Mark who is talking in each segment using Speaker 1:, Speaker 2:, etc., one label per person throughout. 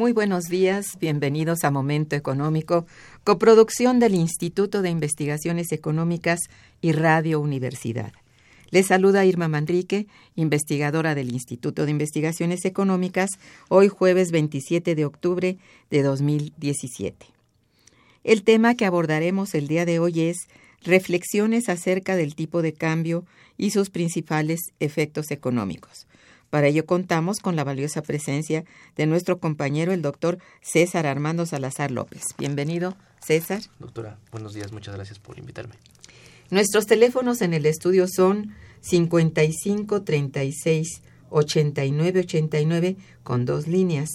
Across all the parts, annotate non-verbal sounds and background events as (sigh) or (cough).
Speaker 1: Muy buenos días, bienvenidos a Momento Económico, coproducción del Instituto de Investigaciones Económicas y Radio Universidad. Les saluda Irma Manrique, investigadora del Instituto de Investigaciones Económicas, hoy jueves 27 de octubre de 2017. El tema que abordaremos el día de hoy es reflexiones acerca del tipo de cambio y sus principales efectos económicos. Para ello contamos con la valiosa presencia de nuestro compañero, el doctor César Armando Salazar López. Bienvenido, César.
Speaker 2: Doctora, buenos días, muchas gracias por invitarme.
Speaker 1: Nuestros teléfonos en el estudio son 55 36 89 89 con dos líneas.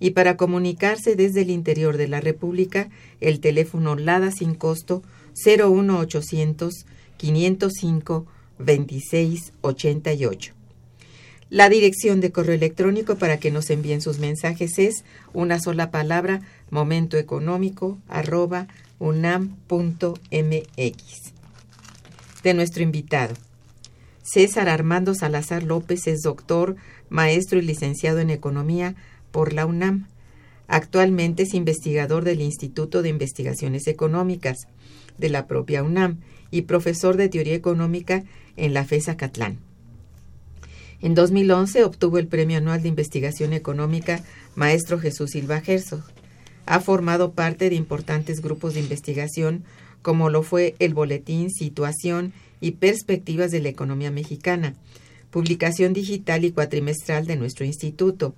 Speaker 1: Y para comunicarse desde el interior de la República, el teléfono LADA sin costo 01800 505 26 88. La dirección de correo electrónico para que nos envíen sus mensajes es una sola palabra momentoeconómico arroba unam.mx. De nuestro invitado. César Armando Salazar López es doctor, maestro y licenciado en Economía por la UNAM. Actualmente es investigador del Instituto de Investigaciones Económicas de la propia UNAM y profesor de Teoría Económica en la FESA Catlán. En 2011 obtuvo el Premio Anual de Investigación Económica Maestro Jesús Silva Herzog. Ha formado parte de importantes grupos de investigación como lo fue el Boletín Situación y Perspectivas de la Economía Mexicana, publicación digital y cuatrimestral de nuestro instituto.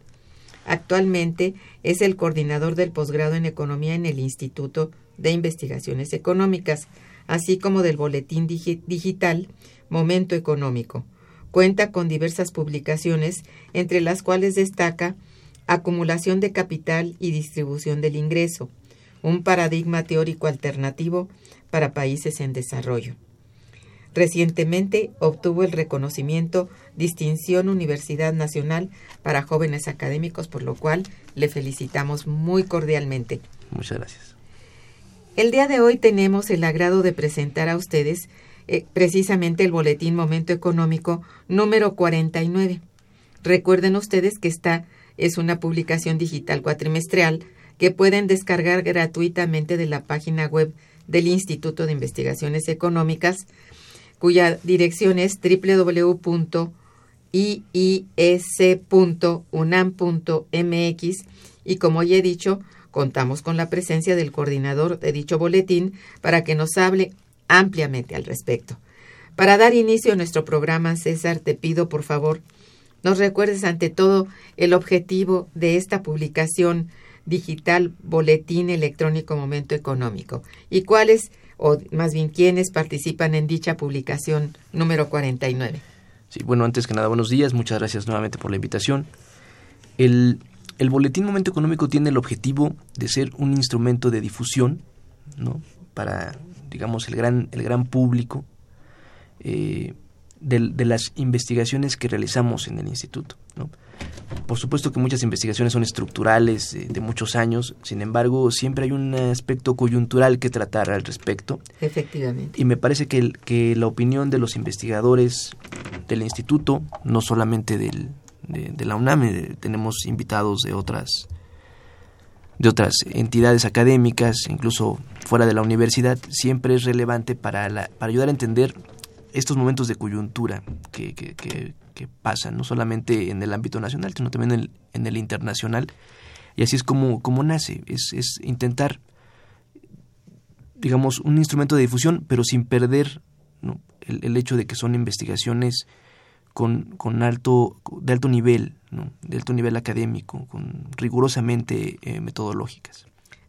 Speaker 1: Actualmente es el coordinador del posgrado en Economía en el Instituto de Investigaciones Económicas, así como del Boletín Digital Momento Económico Cuenta con diversas publicaciones, entre las cuales destaca Acumulación de capital y distribución del ingreso, un paradigma teórico alternativo para países en desarrollo. Recientemente obtuvo el reconocimiento Distinción Universidad Nacional para Jóvenes Académicos, por lo cual le felicitamos muy cordialmente.
Speaker 2: Muchas gracias.
Speaker 1: El día de hoy tenemos el agrado de presentar a ustedes eh, precisamente el Boletín Momento Económico número 49. Recuerden ustedes que esta es una publicación digital cuatrimestral que pueden descargar gratuitamente de la página web del Instituto de Investigaciones Económicas, cuya dirección es www.iis.unam.mx y como ya he dicho, contamos con la presencia del coordinador de dicho boletín para que nos hable ampliamente al respecto. Para dar inicio a nuestro programa, César, te pido por favor nos recuerdes ante todo el objetivo de esta publicación digital Boletín Electrónico Momento Económico y cuáles, o más bien quiénes participan en dicha publicación número 49.
Speaker 2: Sí, bueno, antes que nada, buenos días, muchas gracias nuevamente por la invitación. El, el Boletín Momento Económico tiene el objetivo de ser un instrumento de difusión, ¿no? Para, digamos, el gran, el gran público eh, de, de, las investigaciones que realizamos en el instituto, ¿no? Por supuesto que muchas investigaciones son estructurales, eh, de muchos años, sin embargo, siempre hay un aspecto coyuntural que tratar al respecto.
Speaker 1: Efectivamente.
Speaker 2: Y me parece que, el, que la opinión de los investigadores del instituto, no solamente del, de, de, la UNAM, eh, tenemos invitados de otras de otras entidades académicas, incluso fuera de la universidad, siempre es relevante para, la, para ayudar a entender estos momentos de coyuntura que, que, que, que, pasan, no solamente en el ámbito nacional, sino también en el, internacional. Y así es como, como nace, es, es, intentar, digamos, un instrumento de difusión, pero sin perder el, el, hecho de que son investigaciones con, con alto, de alto nivel, ¿no? de alto nivel académico, con rigurosamente eh, metodológicas.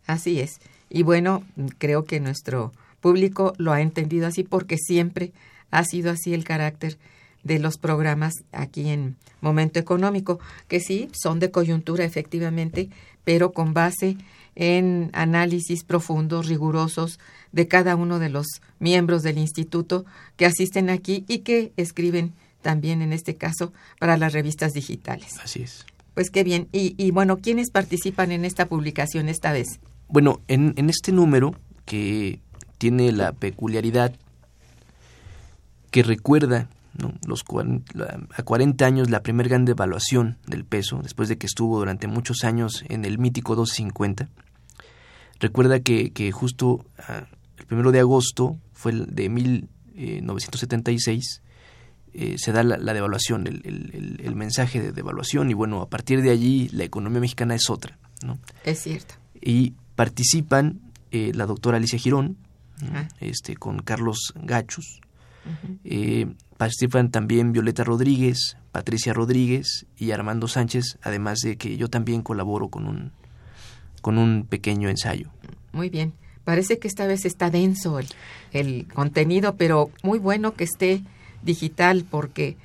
Speaker 1: Así es. Y bueno, creo que nuestro público lo ha entendido así porque siempre ha sido así el carácter de los programas aquí en Momento Económico, que sí, son de coyuntura efectivamente, pero con base en análisis profundos, rigurosos de cada uno de los miembros del instituto que asisten aquí y que escriben también en este caso para las revistas digitales.
Speaker 2: Así es.
Speaker 1: Pues qué bien. Y, y bueno, ¿quiénes participan en esta publicación esta vez?
Speaker 2: Bueno, en, en este número que tiene la peculiaridad que recuerda ¿no? los 40, a 40 años la primera gran devaluación del peso, después de que estuvo durante muchos años en el mítico 250. Recuerda que, que justo uh, el primero de agosto fue el de 1976 eh, se da la, la devaluación, el, el, el, mensaje de devaluación y bueno, a partir de allí la economía mexicana es otra. ¿no?
Speaker 1: Es cierto.
Speaker 2: Y participan eh, la doctora Alicia Girón, ¿no? este, con Carlos Gachus, uh -huh. eh, participan también Violeta Rodríguez, Patricia Rodríguez y Armando Sánchez, además de que yo también colaboro con un, con un pequeño ensayo.
Speaker 1: Muy bien. Parece que esta vez está denso el, el contenido, pero muy bueno que esté digital porque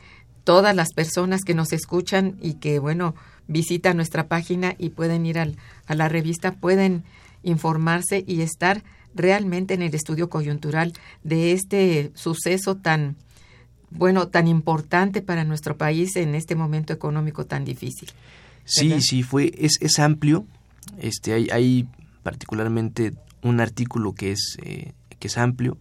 Speaker 1: todas las personas que nos escuchan y que, bueno, visitan nuestra página y pueden ir al, a la revista, pueden informarse y estar realmente en el estudio coyuntural de este suceso tan, bueno, tan importante para nuestro país en este momento económico tan difícil.
Speaker 2: Sí, sí, fue, es, es amplio. Este, hay, hay particularmente un artículo que es, eh, que es amplio,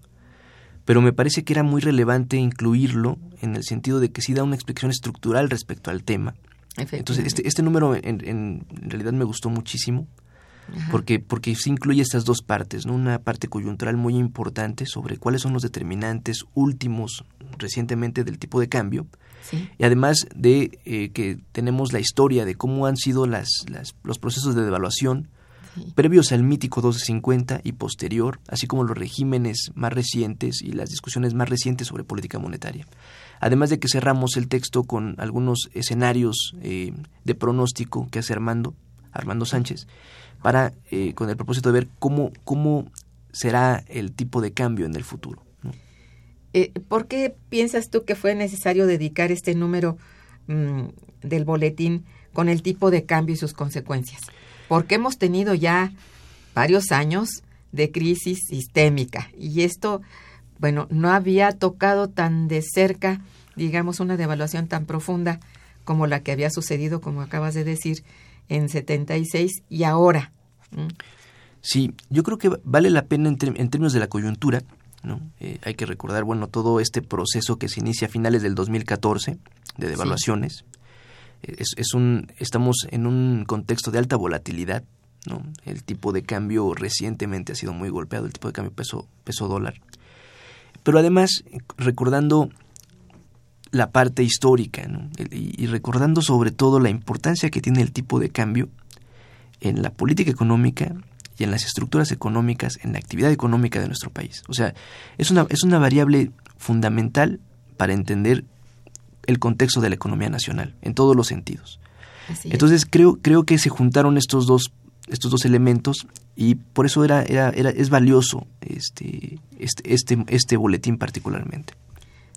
Speaker 2: pero me parece que era muy relevante incluirlo en el sentido de que sí da una explicación estructural respecto al tema. Entonces, este, este número en, en, realidad me gustó muchísimo. Ajá. porque porque sí incluye estas dos partes, ¿no? Una parte coyuntural muy importante sobre cuáles son los determinantes últimos recientemente del tipo de cambio.
Speaker 1: Sí.
Speaker 2: Y además de eh, que tenemos la historia de cómo han sido las, las los procesos de devaluación sí. previos al mítico 1250 y posterior, así como los regímenes más recientes y las discusiones más recientes sobre política monetaria. Además de que cerramos el texto con algunos escenarios eh, de pronóstico que hace Armando, Armando Sánchez, para eh, con el propósito de ver cómo, cómo será el tipo de cambio en el futuro. ¿no?
Speaker 1: Eh, ¿Por qué piensas tú que fue necesario dedicar este número mmm, del boletín con el tipo de cambio y sus consecuencias? Porque hemos tenido ya varios años de crisis sistémica y esto, bueno, no había tocado tan de cerca, digamos, una devaluación tan profunda como la que había sucedido, como acabas de decir, en 76 y ahora.
Speaker 2: Sí, yo creo que vale la pena en, en términos de la coyuntura. ¿no? Eh, hay que recordar, bueno, todo este proceso que se inicia a finales del 2014 de devaluaciones. Sí. Es, es, un, estamos en un contexto de alta volatilidad. ¿no? El tipo de cambio recientemente ha sido muy golpeado, el tipo de cambio peso, peso dólar. Pero además, recordando la parte histórica ¿no? y, y, recordando sobre todo la importancia que tiene el tipo de cambio en la política económica y en las estructuras económicas, en la actividad económica de nuestro país. O sea, es una, es una variable fundamental para entender el contexto de la economía nacional, en todos los sentidos.
Speaker 1: Así
Speaker 2: Entonces creo, creo que se juntaron estos dos, estos dos elementos y por eso era, era, era, es valioso este, este, este, este boletín particularmente.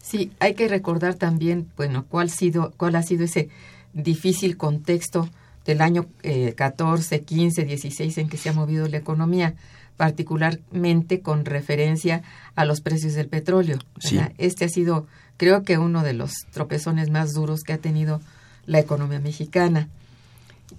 Speaker 1: Sí, hay que recordar también, bueno, cuál, sido, cuál ha sido ese difícil contexto del año 14, 15, 16 en que se ha movido la economía, particularmente con referencia a los precios del petróleo. Este ha sido, creo que, uno de los tropezones más duros que ha tenido la economía mexicana.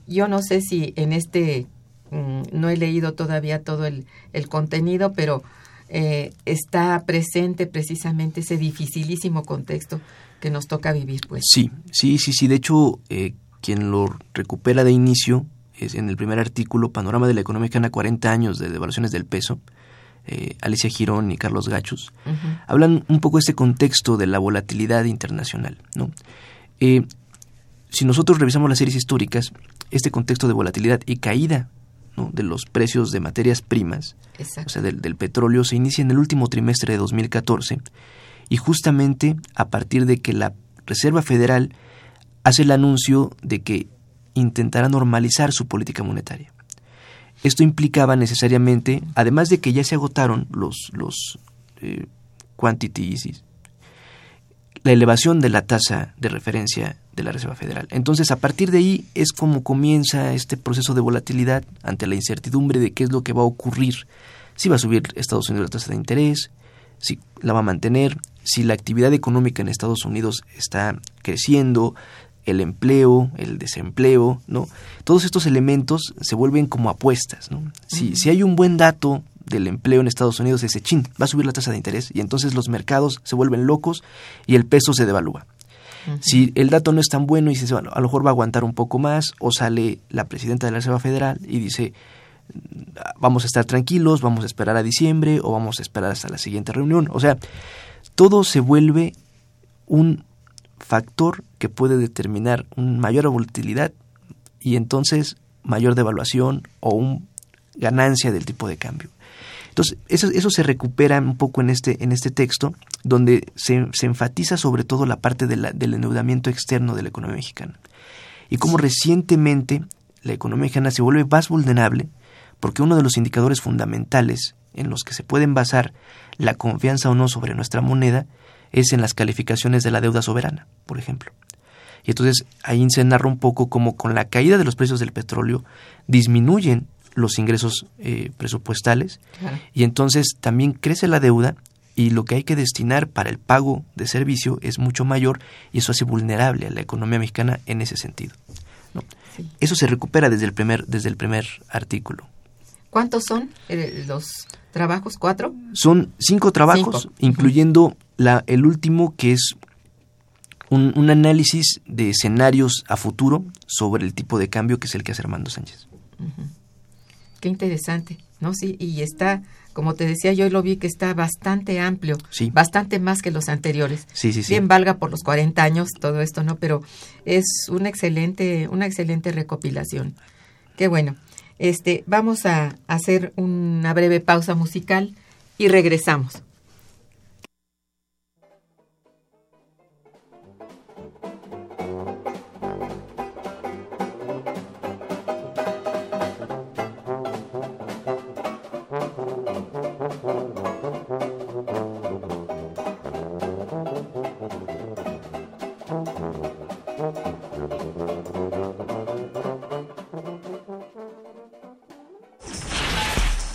Speaker 1: Yo no sé si en este, mm, no he leído todavía todo el, contenido, pero eh, está presente precisamente ese dificilísimo contexto que nos toca vivir. Pues.
Speaker 2: Sí, sí, sí, sí. De hecho, eh, quien lo recupera de inicio es en el primer artículo, Panorama de la Economía Mexicana, 40 años de devaluaciones del peso, eh, Alicia Girón y Carlos Gachos, hablan un poco de este contexto de la volatilidad internacional. ¿no? si nosotros revisamos las series históricas, este contexto de volatilidad y caída de los precios de materias primas, o sea, del, del, petróleo, se inicia en el último trimestre de 2014 y justamente a partir de que la Reserva Federal hace el anuncio de que intentará normalizar su política monetaria. Esto implicaba necesariamente, además de que ya se agotaron los, los eh, quantities la elevación de la tasa de referencia de la Reserva Federal. Entonces, a partir de ahí es como comienza este proceso de volatilidad ante la incertidumbre de qué es lo que va a ocurrir, si va a subir Estados Unidos la tasa de interés, si la va a mantener, si la actividad económica en Estados Unidos está creciendo, el empleo, el desempleo, ¿no? Todos estos elementos se vuelven como apuestas, ¿no? Si, si hay un buen dato del empleo en Estados Unidos ese chin, va a subir la tasa de interés y entonces los mercados se vuelven locos y el peso se devalúa. Si el dato no es tan bueno y dice, bueno, a lo mejor va a aguantar un poco más, o sale la presidenta de la Reserva Federal y dice, vamos a estar tranquilos, vamos a esperar a diciembre o vamos a esperar hasta la siguiente reunión. O sea, todo se vuelve un factor que puede determinar una mayor volatilidad y entonces mayor devaluación o una ganancia del tipo de cambio. Entonces, eso, se recupera un poco en este, en este texto, donde se, enfatiza sobre todo la parte del endeudamiento externo de la economía mexicana. Y cómo recientemente la economía mexicana se vuelve más vulnerable, porque uno de los indicadores fundamentales en los que se pueden basar la confianza o no sobre nuestra moneda es en las calificaciones de la deuda soberana, por ejemplo. Y entonces ahí se narra un poco cómo con la caída de los precios del petróleo disminuyen los ingresos eh, presupuestales y entonces también crece la deuda y lo que hay que destinar para el pago de servicio es mucho mayor y eso hace vulnerable a la economía mexicana en ese sentido. Eso se recupera desde el primer, desde el primer artículo.
Speaker 1: ¿Cuántos son eh, los trabajos? ¿Cuatro?
Speaker 2: Son cinco trabajos, incluyendo la, el último que es un, un, análisis de escenarios a futuro sobre el tipo de cambio que es el que hace Armando Sánchez.
Speaker 1: Qué interesante, ¿no? Sí, y está, como te decía, yo lo vi que está bastante amplio,
Speaker 2: sí.
Speaker 1: bastante más que los anteriores.
Speaker 2: Sí, sí, sí.
Speaker 1: Bien valga por los 40 años todo esto, ¿no? Pero es una excelente, una excelente recopilación. Qué bueno. Este, vamos a hacer una breve pausa musical y regresamos.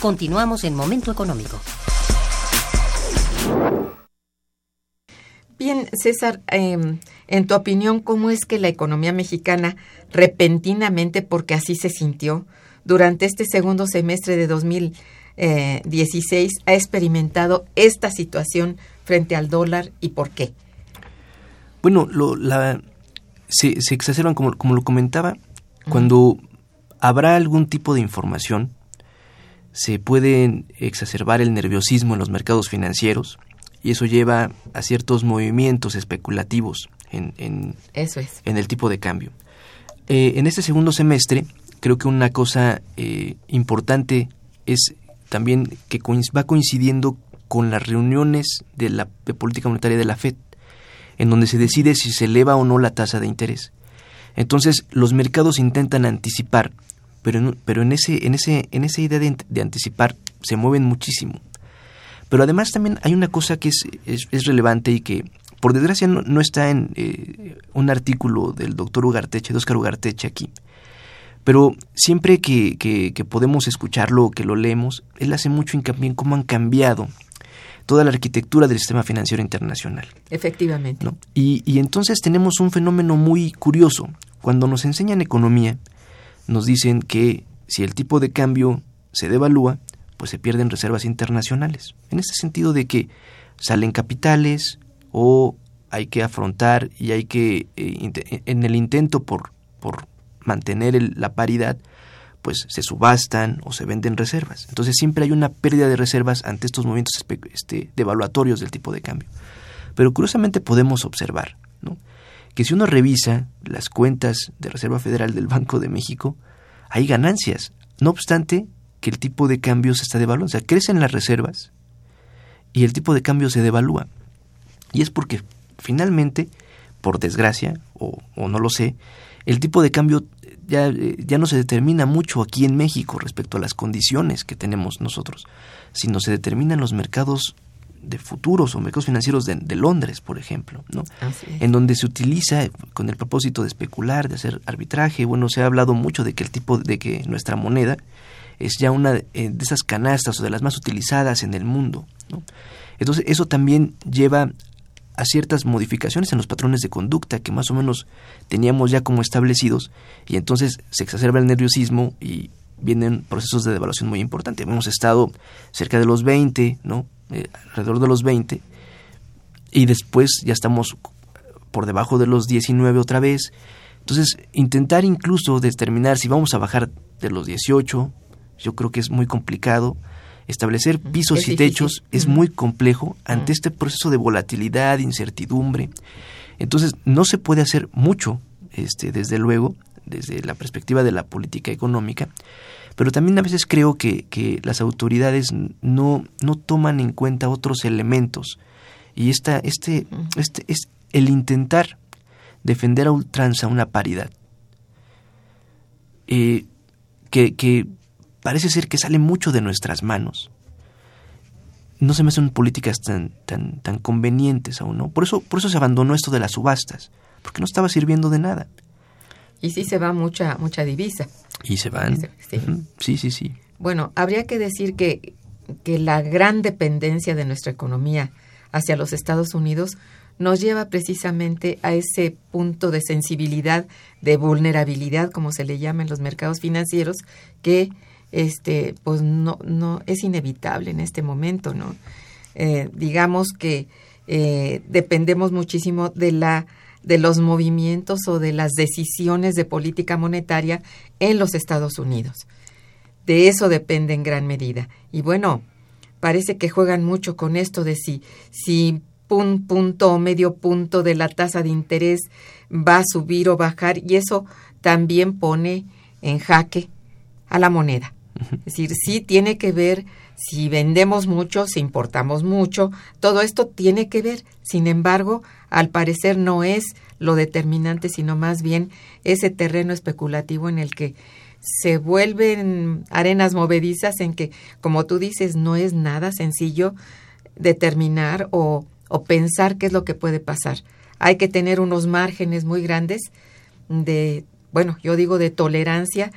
Speaker 3: Continuamos en Momento Económico.
Speaker 1: Bien, César, em, en tu opinión, ¿cómo es que la economía mexicana repentinamente, porque así se sintió, durante este segundo semestre de 2016 ha experimentado esta situación frente al dólar y por qué?
Speaker 2: Bueno, lo, la, se, se exacerban, como, como lo comentaba, cuando habrá algún tipo de información, se puede exacerbar el nerviosismo en los mercados financieros y eso lleva a ciertos movimientos especulativos en, en,
Speaker 1: Eso es.
Speaker 2: en el tipo de cambio. Eh, en este segundo semestre, creo que una cosa eh, importante es también que va coincidiendo con las reuniones de la de política monetaria de la Fed, en donde se decide si se eleva o no la tasa de interés. Entonces, los mercados intentan anticipar, pero en, pero en ese en ese en esa idea de, de anticipar se mueven muchísimo. Pero además también hay una cosa que es, es, es relevante y que por desgracia no, no está en eh, un artículo del doctor Ugarteche, de Oscar Ugarteche aquí. Pero siempre que, que, que podemos escucharlo o que lo leemos, él hace mucho hincapié en cómo han cambiado toda la arquitectura del sistema financiero internacional.
Speaker 1: Efectivamente.
Speaker 2: ¿no? Y, y entonces tenemos un fenómeno muy curioso. Cuando nos enseñan economía, nos dicen que si el tipo de cambio se devalúa, pues se pierden reservas internacionales. En ese sentido de que salen capitales o hay que afrontar y hay que, eh, en el intento por, por mantener el- la paridad, pues se subastan o se venden reservas. Entonces siempre hay una pérdida de reservas ante estos movimientos este, devaluatorios del tipo de cambio. Pero curiosamente podemos observar ¿no? Que si uno revisa las cuentas de Reserva Federal del Banco de México, hay ganancias. No obstante, que el tipo de cambio se está devaluando. O sea, crecen las reservas y el tipo de cambio se devalúa. Y es porque finalmente, por desgracia, o, o no lo sé, el tipo de cambio ya, ya no se determina mucho aquí en México respecto a las condiciones que tenemos nosotros, sino se determinan los mercados de futuros o mercados financieros de, de Londres, por ejemplo, ¿no? En donde se utiliza con el propósito de especular, de hacer arbitraje. Bueno, se ha hablado mucho de que el tipo de que nuestra moneda es ya una de de esas canastas o de las más utilizadas en el mundo. ¿no? Entonces, eso también lleva a ciertas modificaciones en los patrones de conducta que más o menos teníamos ya como establecidos y entonces se exacerba el nerviosismo y vienen procesos de devaluación muy importantes. Hemos estado cerca de los 20, ¿no? Eh, alrededor de los 20 y después ya estamos por debajo de los 19 otra vez. Entonces, intentar incluso determinar si vamos a bajar de los 18, yo creo que es muy complicado. Establecer pisos
Speaker 1: Es
Speaker 2: y
Speaker 1: difícil.
Speaker 2: techos es muy complejo ante este proceso de volatilidad, incertidumbre. Entonces, no se puede hacer mucho, este, desde luego, desde la perspectiva de la política económica, pero también a veces creo que, que las autoridades no, no toman en cuenta otros elementos. Y esta, este, este es el intentar defender a ultranza una paridad. eh, que, que parece ser que sale mucho de nuestras manos. No se me hacen políticas tan, tan, tan convenientes aún, ¿no? Por eso, por eso se abandonó esto de las subastas, porque no estaba sirviendo de nada.
Speaker 1: Y sí se va mucha, mucha divisa.
Speaker 2: Y se van.
Speaker 1: Sí.
Speaker 2: Sí, sí.
Speaker 1: Bueno, habría que decir que, que la gran dependencia de nuestra economía hacia los Estados Unidos nos lleva precisamente a ese punto de sensibilidad, de vulnerabilidad, como se le llama en los mercados financieros, que este, pues no, no es inevitable en este momento, ¿no? Eh, digamos que eh, dependemos muchísimo de la de los movimientos o de las decisiones de política monetaria en los Estados Unidos. De eso depende en gran medida. Y bueno, parece que juegan mucho con esto de si, si un punto o medio punto de la tasa de interés va a subir o bajar, y eso también pone en jaque a la moneda. Es decir, sí tiene que ver si vendemos mucho, si importamos mucho, todo esto tiene que ver. Sin embargo, al parecer no es lo determinante, sino más bien ese terreno especulativo en el que se vuelven arenas movedizas en que, como tú dices, no es nada sencillo determinar o, o pensar qué es lo que puede pasar. Hay que tener unos márgenes muy grandes de, bueno, yo digo de tolerancia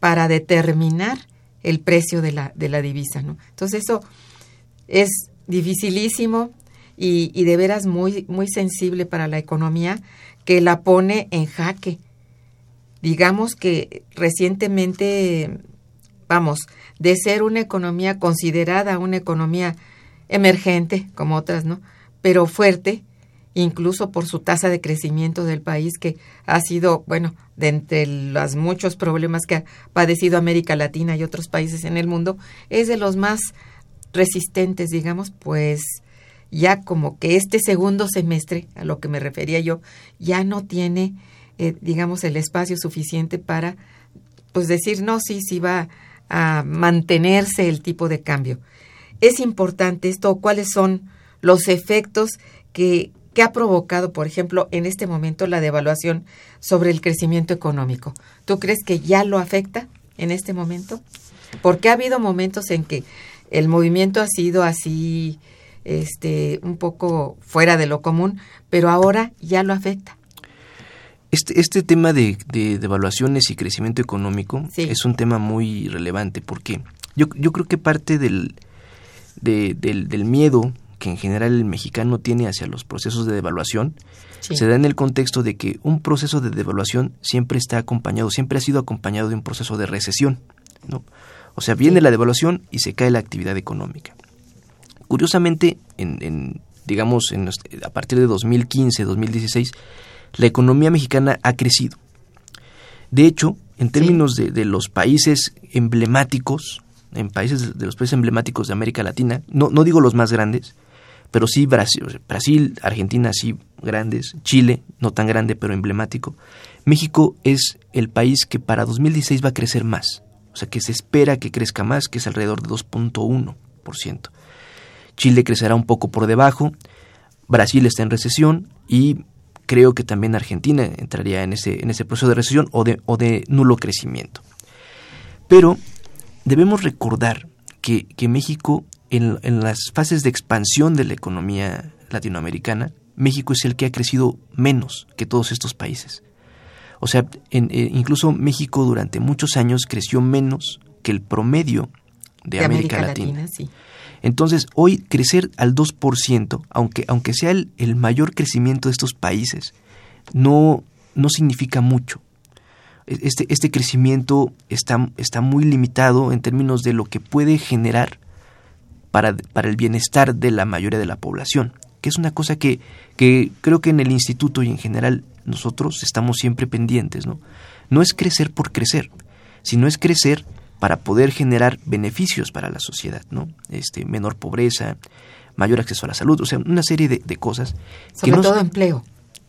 Speaker 1: para determinar el precio de la, de la divisa, ¿no? Entonces eso es dificilísimo y, y de veras muy, muy sensible para la economía que la pone en jaque. Digamos que recientemente, vamos, de ser una economía considerada una economía emergente, como otras, ¿no? Pero fuerte, incluso por su tasa de crecimiento del país, que ha sido, bueno, de entre los muchos problemas que ha padecido América Latina y otros países en el mundo, es de los más resistentes, digamos, pues ya como que este segundo semestre, a lo que me refería yo, ya no tiene, eh, digamos, el espacio suficiente para, pues decir, no, sí, sí va a mantenerse el tipo de cambio. Es importante esto, cuáles son los efectos que, que ha provocado, por ejemplo, en este momento la devaluación sobre el crecimiento económico. ¿Tú crees que ya lo afecta en este momento? Porque ha habido momentos en que el movimiento ha sido así, este, un poco fuera de lo común, pero ahora ya lo afecta.
Speaker 2: Este, este tema de, de devaluaciones y crecimiento económico es un tema muy relevante porque yo, yo creo que parte del, del, del miedo que en general el mexicano tiene hacia los procesos de devaluación se da en el contexto de que un proceso de devaluación siempre está acompañado, siempre ha sido acompañado de un proceso de recesión, ¿no? O sea, viene la devaluación y se cae la actividad económica. Curiosamente, en, digamos, en, a partir de 2015, 2016, la economía mexicana ha crecido. De hecho, en términos de, de, los países emblemáticos, en países de los países emblemáticos de América Latina, no, no digo los más grandes, pero sí Brasil, Argentina sí grandes, Chile no tan grande pero emblemático. México es el país que para 2016 va a crecer más, o sea que se espera que crezca más, que es alrededor de 2.1%. Chile crecerá un poco por debajo, Brasil está en recesión y creo que también Argentina entraría en ese, en ese proceso de recesión o de, o de nulo crecimiento. Pero debemos recordar que, que México, en, en, las fases de expansión de la economía latinoamericana, México es el que ha crecido menos que todos estos países. O sea, en, eh, incluso México durante muchos años creció menos que el promedio de, de América, América, Latina. Latina sí. Entonces, hoy crecer al 2%, aunque, aunque sea el, el mayor crecimiento de estos países, no, no significa mucho este, este crecimiento está, está muy limitado en términos de lo que puede generar para, para el bienestar de la mayoría de la población, que es una cosa que, que creo que en el instituto y en general nosotros estamos siempre pendientes, ¿no? No es crecer por crecer, sino es crecer para poder generar beneficios para la sociedad, ¿no? Este, menor pobreza, mayor acceso a la salud, o sea, una serie de, de cosas.
Speaker 1: Sobre que todo empleo.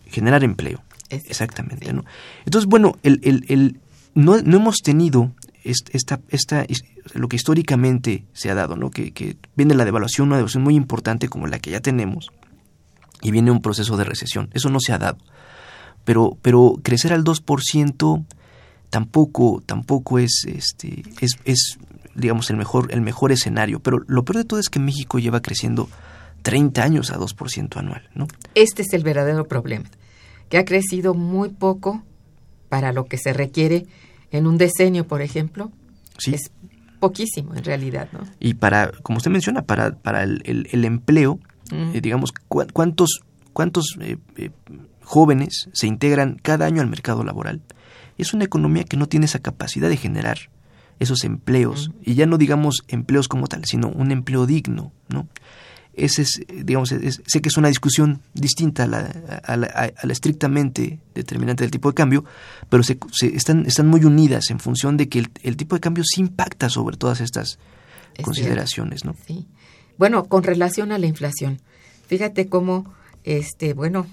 Speaker 2: Generar empleo. Exactamente. ¿no? Entonces, bueno, el, el, el, no, no hemos tenido esta, esta, lo que históricamente se ha dado, ¿no? que, viene la devaluación, una devaluación muy importante como la que ya tenemos, y viene un proceso de recesión. Eso no se ha dado. Pero, pero crecer al 2% tampoco, tampoco es, este, es, es, digamos, el mejor, el mejor escenario. Pero lo peor de todo es que México lleva creciendo 30 años a 2% anual. ¿no?
Speaker 1: Este es el verdadero problema que ha crecido muy poco para lo que se requiere en un decenio, por ejemplo.
Speaker 2: Sí.
Speaker 1: Es poquísimo en realidad, ¿no?
Speaker 2: Y para, como usted menciona, para, para el, el, el empleo, mm. eh, digamos, cu ¿cuántos, cuántos eh, eh, jóvenes se integran cada año al mercado laboral? Es una economía que no tiene esa capacidad de generar esos empleos, mm. y ya no digamos empleos como tal, sino un empleo digno, ¿no? Ese es, digamos, es, sé que es una discusión distinta a la, a, la, a la, estrictamente determinante del tipo de cambio, pero se, se están, están muy unidas en función de que el, el, tipo de cambio sí impacta sobre todas estas es consideraciones,
Speaker 1: cierto. ¿no? Sí. Bueno, con relación a la inflación, fíjate cómo, este, bueno,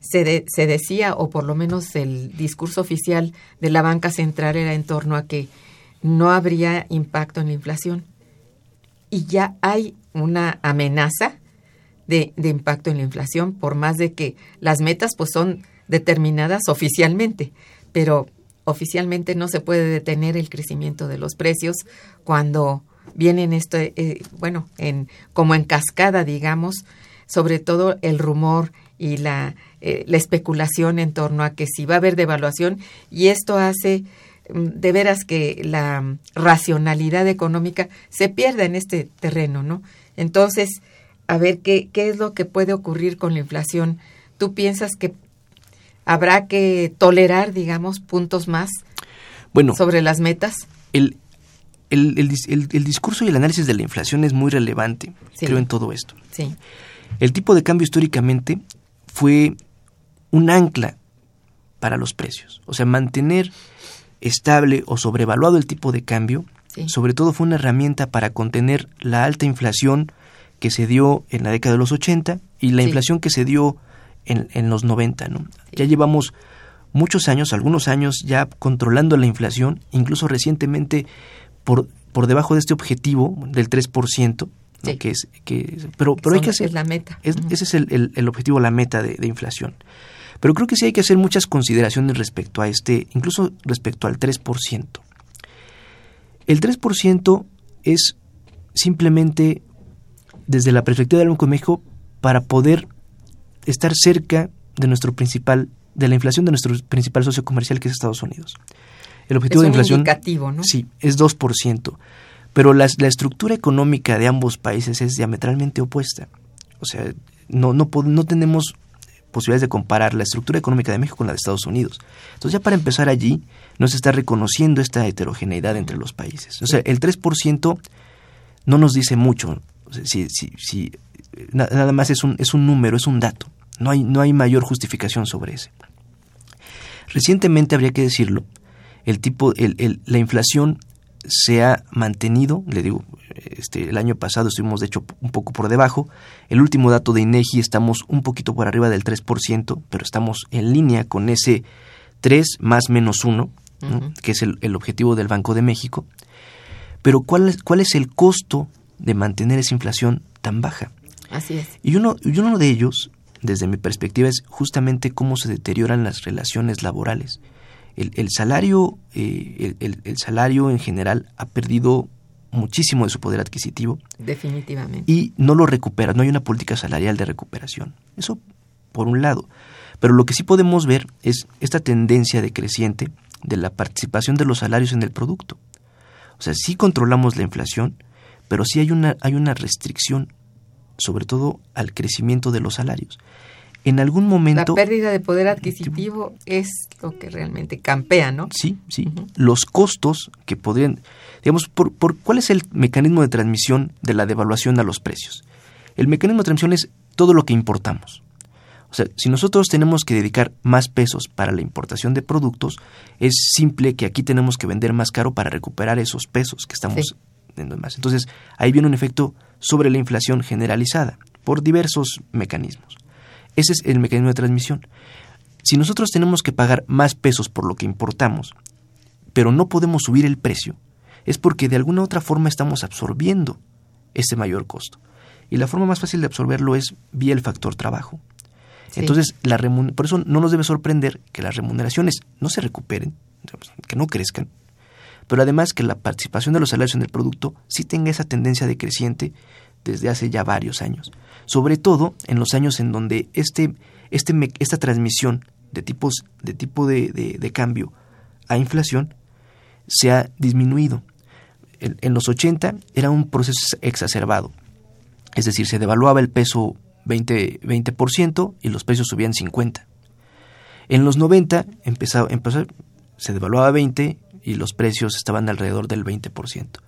Speaker 1: se, de, se decía, o por lo menos el discurso oficial de la banca central era en torno a que no habría impacto en la inflación. Y ya hay una amenaza de, de, impacto en la inflación, por más de que las metas pues son determinadas oficialmente, pero oficialmente no se puede detener el crecimiento de los precios cuando vienen esto, eh, bueno, en, como en cascada, digamos, sobre todo el rumor y la, eh, la especulación en torno a que si va a haber devaluación y esto hace de veras que la racionalidad económica se pierda en este terreno, ¿no? Entonces, a ver qué, qué es lo que puede ocurrir con la inflación. ¿Tú piensas que habrá que tolerar, digamos, puntos más
Speaker 2: bueno,
Speaker 1: sobre las metas?
Speaker 2: El, el, el, el, discurso y el análisis de la inflación es muy relevante, sí. creo, en todo esto.
Speaker 1: Sí.
Speaker 2: El tipo de cambio históricamente fue un ancla para los precios. O sea, mantener estable o sobrevaluado el tipo de cambio, sobre todo fue una herramienta para contener la alta inflación que se dio en la década de los 80 y la inflación que se dio en, en los 90. ¿no? Ya llevamos muchos años, algunos años ya controlando la inflación, incluso recientemente por, por debajo de este objetivo del 3%, que es, que, pero, pero hay que hacer...
Speaker 1: Es la meta.
Speaker 2: Ese es el, el, objetivo, la meta de, de, inflación. Pero creo que sí hay que hacer muchas consideraciones respecto a este, incluso respecto al 3%. El 3% es simplemente desde la perspectiva del Banco de México para poder estar cerca de nuestro principal de la inflación de nuestro principal socio comercial que es Estados Unidos.
Speaker 1: El objetivo de inflación indicativo, ¿no?
Speaker 2: Sí, es 2%, pero la, la, estructura económica de ambos países es diametralmente opuesta. O sea, no no no tenemos posibilidades de comparar la estructura económica de México con la de Estados Unidos. Entonces, ya para empezar allí, no se está reconociendo esta heterogeneidad entre los países. O sea, el 3% no nos dice mucho. si, si, nada más es un, es un número, es un dato. No hay, no hay mayor justificación sobre ese. Recientemente, habría que decirlo, el tipo, el, el, la inflación se ha mantenido, le digo, este, el año pasado estuvimos de hecho un poco por debajo, el último dato de INEGI estamos un poquito por arriba del 3%, pero estamos en línea con ese 3 más menos 1, que es el, el, objetivo del Banco de México. Pero ¿cuál es, ¿cuál es el costo de mantener esa inflación tan baja?
Speaker 1: Así es.
Speaker 2: Y uno, y uno de ellos, desde mi perspectiva, es justamente cómo se deterioran las relaciones laborales. El, el salario, eh, el, el, salario en general ha perdido muchísimo de su poder adquisitivo.
Speaker 1: Definitivamente.
Speaker 2: Y no lo recupera, no hay una política salarial de recuperación. Eso por un lado. Pero lo que sí podemos ver es esta tendencia decreciente de la participación de los salarios en el producto. O sea, sí controlamos la inflación, pero sí hay una, hay una restricción, sobre todo al crecimiento de los salarios. En algún momento...
Speaker 1: La pérdida de poder adquisitivo es lo que realmente campea, ¿no?
Speaker 2: Sí, sí. Uh -huh. Los costos que podrían... Digamos, por, por, ¿cuál es el mecanismo de transmisión de la devaluación a los precios? El mecanismo de transmisión es todo lo que importamos. O sea, si nosotros tenemos que dedicar más pesos para la importación de productos, es simple que aquí tenemos que vender más caro para recuperar esos pesos que estamos sí. vendiendo más. Entonces, ahí viene un efecto sobre la inflación generalizada por diversos mecanismos. Ese es el mecanismo de transmisión. Si nosotros tenemos que pagar más pesos por lo que importamos, pero no podemos subir el precio, es porque de alguna otra forma estamos absorbiendo ese mayor costo. Y la forma más fácil de absorberlo es vía el factor trabajo. Sí. Entonces, la por eso no nos debe sorprender que las remuneraciones no se recuperen, que no crezcan, pero además que la participación de los salarios en el producto sí tenga esa tendencia decreciente desde hace ya varios años. Sobre todo en los años en donde este, este, esta transmisión de, tipos, de tipo de, de, de cambio a inflación se ha disminuido. En, en, los 80 era un proceso exacerbado. Es decir, se devaluaba el peso 20%, 20% y los precios subían 50%. En los 90 empezó, empezó, se devaluaba 20% y los precios estaban alrededor del 20%.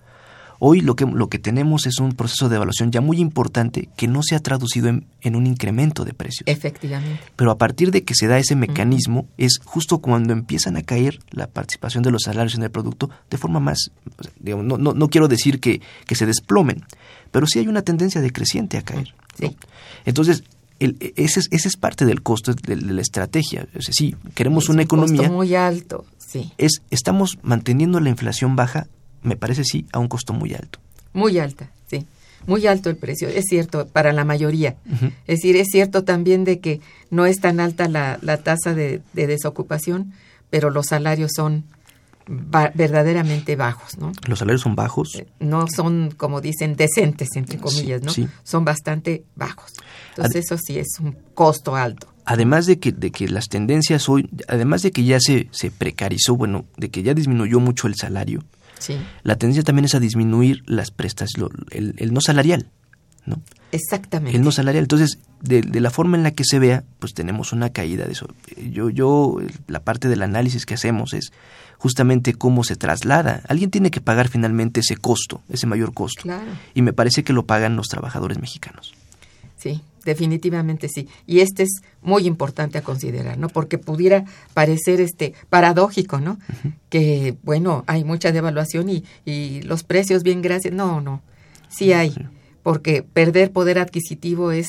Speaker 2: Hoy lo que, lo que tenemos es un proceso de evaluación ya muy importante que no se ha traducido en, en un incremento de precios.
Speaker 1: Efectivamente.
Speaker 2: Pero a partir de que se da ese mecanismo, uh -huh. es justo cuando empiezan a caer la participación de los salarios en el producto de forma más, digamos, no, no, no quiero decir que, que, se desplomen, pero sí hay una tendencia decreciente a caer.
Speaker 1: Sí.
Speaker 2: Entonces, el, ese, es, ese, es, parte del costo de, de la estrategia. O sea, sí, queremos
Speaker 1: es
Speaker 2: una
Speaker 1: un
Speaker 2: economía.
Speaker 1: Costo muy alto, sí.
Speaker 2: Es, estamos manteniendo la inflación baja me parece sí, a un costo muy alto.
Speaker 1: Muy alta, sí. Muy alto el precio, es cierto, para la mayoría. Uh -huh. Es decir, es cierto también de que no es tan alta la, la tasa de, de, desocupación, pero los salarios son verdaderamente bajos, ¿no?
Speaker 2: Los salarios son bajos.
Speaker 1: Eh, no son, como dicen, decentes, entre comillas,
Speaker 2: sí,
Speaker 1: ¿no?
Speaker 2: Sí.
Speaker 1: Son bastante bajos. Entonces, Ad eso sí es un costo alto.
Speaker 2: Además de que, de que las tendencias hoy, además de que ya se, se precarizó, bueno, de que ya disminuyó mucho el salario,
Speaker 1: Sí.
Speaker 2: La tendencia también es a disminuir las prestaciones, el, el, no salarial, ¿no?
Speaker 1: Exactamente.
Speaker 2: El no salarial. Entonces, de, de, la forma en la que se vea, pues tenemos una caída de eso. Yo, yo, la parte del análisis que hacemos es justamente cómo se traslada. Alguien tiene que pagar finalmente ese costo, ese mayor costo.
Speaker 1: Claro.
Speaker 2: Y me parece que lo pagan los trabajadores mexicanos.
Speaker 1: Sí, definitivamente sí. Y este es muy importante a considerar, ¿no? Porque pudiera parecer este paradójico, ¿no? Que, bueno, hay mucha devaluación y, y los precios bien gracias. No, no, sí hay. Porque perder poder adquisitivo es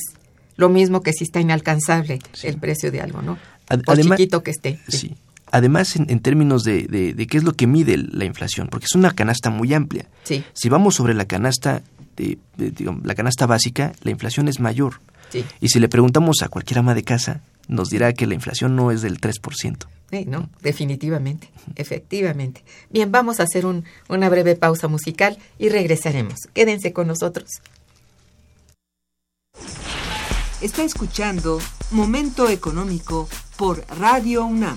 Speaker 1: lo mismo que si está inalcanzable el precio de algo, ¿no? Por chiquito que esté.
Speaker 2: Sí. Además, en, términos de, de, qué es lo que mide la inflación, porque es una canasta muy amplia.
Speaker 1: Sí.
Speaker 2: Si vamos sobre la canasta, de, digamos, la canasta básica, la inflación es mayor.
Speaker 1: Sí.
Speaker 2: Y si le preguntamos a cualquier ama de casa, nos dirá que la inflación no es del 3%.
Speaker 1: Sí, no, definitivamente, efectivamente. Bien, vamos a hacer un, una breve pausa musical y regresaremos. Quédense con nosotros.
Speaker 4: Está escuchando Momento Económico por Radio UNAM.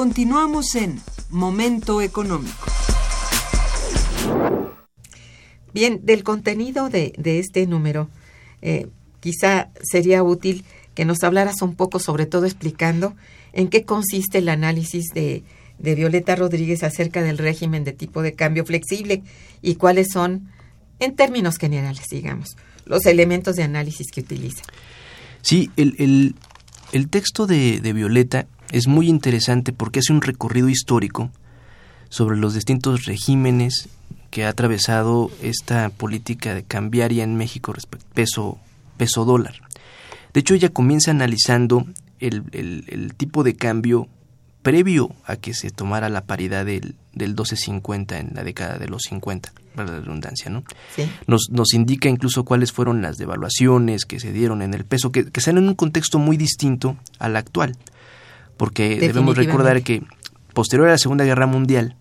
Speaker 4: Continuamos en Momento Económico.
Speaker 1: Bien, del contenido de, este número, eh, quizá sería útil que nos hablaras un poco, sobre todo explicando en qué consiste el análisis de, de Violeta Rodríguez acerca del régimen de tipo de cambio flexible y cuáles son, en términos generales, digamos, los elementos de análisis que utiliza.
Speaker 2: Sí, el, el, texto de, de Violeta es muy interesante porque hace un recorrido histórico sobre los distintos regímenes que ha atravesado esta política de cambiaria en México respecto peso peso dólar. De hecho, ella comienza analizando el, el, tipo de cambio previo a que se tomara la paridad del, del 12.50 en la década de los 50, para la redundancia, ¿no?
Speaker 1: Sí.
Speaker 2: Nos, nos indica incluso cuáles fueron las devaluaciones que se dieron en el peso, que, que en un contexto muy distinto al actual porque debemos recordar que posterior a la Segunda Guerra Mundial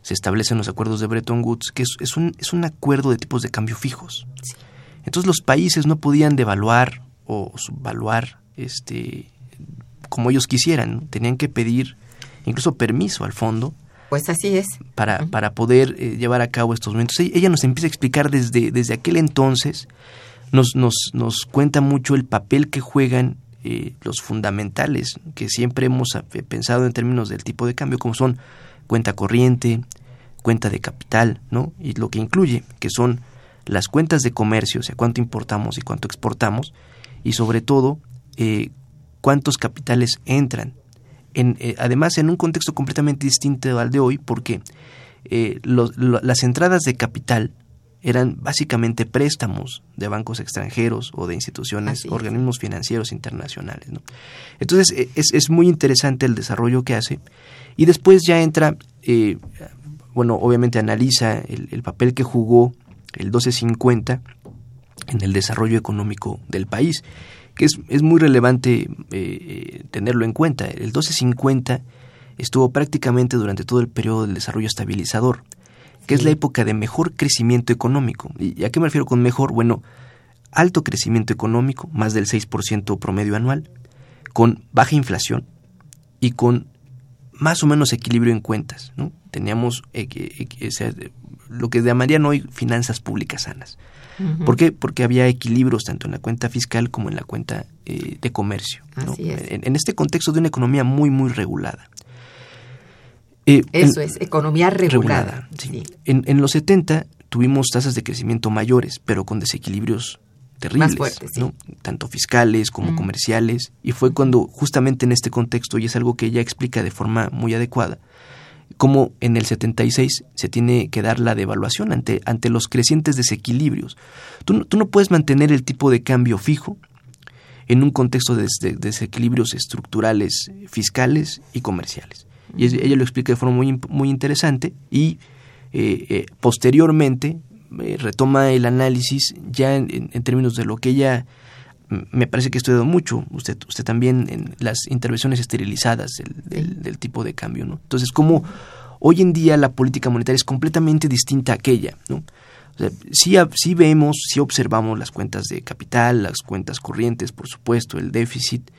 Speaker 2: se establecen los acuerdos de Bretton Woods, que es, un, es un acuerdo de tipos de cambio fijos. Entonces los países no podían devaluar o subvaluar este, como ellos quisieran, tenían que pedir incluso permiso al fondo.
Speaker 1: Pues así es.
Speaker 2: Para, para poder eh, llevar a cabo estos momentos. Ella nos empieza a explicar desde, desde aquel entonces, nos, nos, nos cuenta mucho el papel que juegan eh, los fundamentales que siempre hemos eh, pensado en términos del tipo de cambio, como son cuenta corriente, cuenta de capital, ¿no? Y lo que incluye, que son las cuentas de comercio, o sea, cuánto importamos y cuánto exportamos, y sobre todo, eh, cuántos capitales entran. En, además, en un contexto completamente distinto al de hoy, porque las entradas de capital eran básicamente préstamos de bancos extranjeros o de instituciones, organismos financieros internacionales. Entonces e, es, es, muy interesante el desarrollo que hace y después ya entra, eh, bueno, obviamente analiza el, papel que jugó el 1250 en el desarrollo económico del país, que es, es muy relevante eh, tenerlo en cuenta. El 1250 estuvo prácticamente durante todo el periodo del desarrollo estabilizador que es la época de mejor crecimiento económico. ¿Y a qué me refiero con mejor? Bueno, alto crecimiento económico, más del 6% promedio anual, con baja inflación y con más o menos equilibrio en cuentas. ¿no? Teníamos eh, eh, eh, lo que llamarían hoy finanzas públicas sanas. ¿Por qué? Porque había equilibrios tanto en la cuenta fiscal como en la cuenta de comercio. En, este contexto de una economía muy, muy regulada.
Speaker 1: Eso es, economía regulada.
Speaker 2: En, en, los 70 tuvimos tasas de crecimiento mayores, pero con desequilibrios terribles, tanto fiscales como comerciales, y fue cuando justamente en este contexto, y es algo que ella explica de forma muy adecuada, como en el 76 se tiene que dar la devaluación ante, ante los crecientes desequilibrios. Tú, tú no puedes mantener el tipo de cambio fijo en un contexto de, desequilibrios estructurales, fiscales y comerciales. Y ella lo explica de forma muy, muy interesante y eh, eh, posteriormente eh, retoma el análisis ya en, términos de lo que ella me parece que ha estudiado mucho, usted, usted también, en las intervenciones esterilizadas del, del, tipo de cambio. ¿no? Entonces, como hoy en día la política monetaria es completamente distinta a aquella. ¿no? O sí, vemos, sí observamos las cuentas de capital, las cuentas corrientes, por supuesto, el déficit,